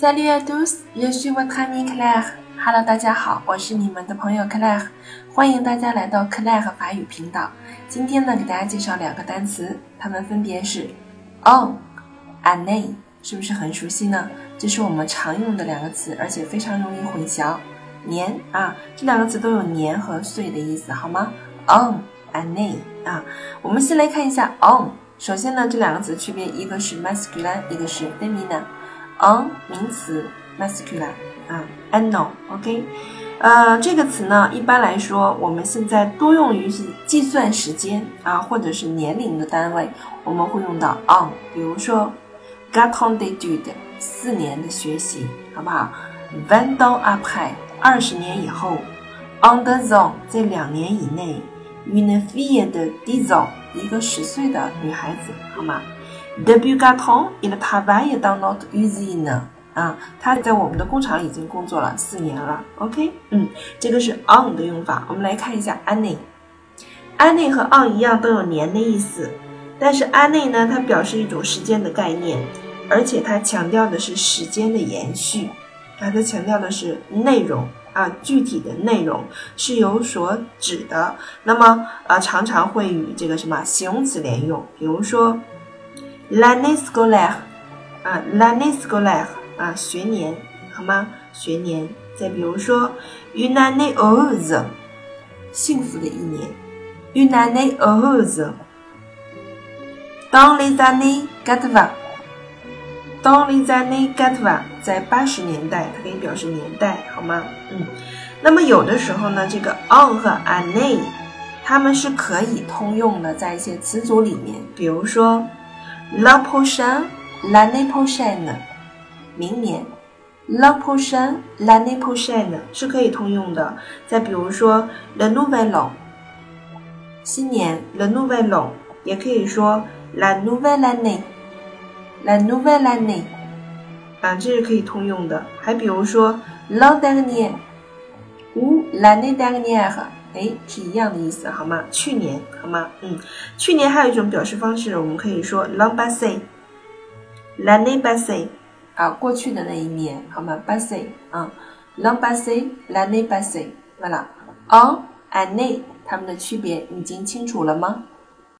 Salut à tous, je suis votre ami Claire. Hello，大家好，我是你们的朋友 Claire，欢迎大家来到 Claire 法语频道。今天呢，给大家介绍两个单词，它们分别是 on、année，是不是很熟悉呢？这是我们常用的两个词，而且非常容易混淆。年啊，这两个词都有年和岁的意思，好吗？on、année 啊，我们先来看一下 on。首先呢，这两个词区别，一个是 masculine，一个是 feminine。On 名词 masculine 啊，anno，OK，呃，这个词呢，一般来说，我们现在多用于计算时间啊，或者是年龄的单位，我们会用到 on。比如说，quatre ans d'études，四年的学习，好不好？vingt ans après，二十年以后，on the zone 在两年以内；une fille de dix ans，一个十岁的女孩子，好吗？Depuis quatre ans, il travaille dans notre usine. 啊，他在我们的工厂已经工作了四年了。OK，嗯，这个是 on 的用法。我们来看一下 année。année 和 on 一样都有年的意思，但是 année 呢，它表示一种时间的概念，而且它强调的是时间的延续。啊，它强调的是内容啊，具体的内容是有所指的。那么啊，常常会与这个什么形容词连用，比如说。L'année scolaire 啊，l'année scolaire 啊，学年，好吗？学年。再比如说，une année heureuse，幸福的一年，une année heureuse。dans les années quatre-vingt，dans les années quatre-vingt，在八十年代，它可以表示年代，好吗？嗯。那么有的时候呢，这个 on 和 année，它们是可以通用的，在一些词组里面，比如说。L'an prochain，l'année prochaine，明年，l'an prochain，l'année prochaine 是可以通用的。再比如说，le nouvel an，新年，le nouvel an，也可以说 la nouvelle année，la nouvelle année，啊，这是可以通用的。还比如说，l'an dernier，ou l'année dernière。哎，是一样的意思，好吗？去年，好吗？嗯，去年还有一种表示方式，我们可以说 l o n g b a s e l a n e b a s e 啊，过去的那一年，好吗 b a s e 啊 l o n g b a s e l a n e b a s e 完了，on année，它们的区别你已经清楚了吗？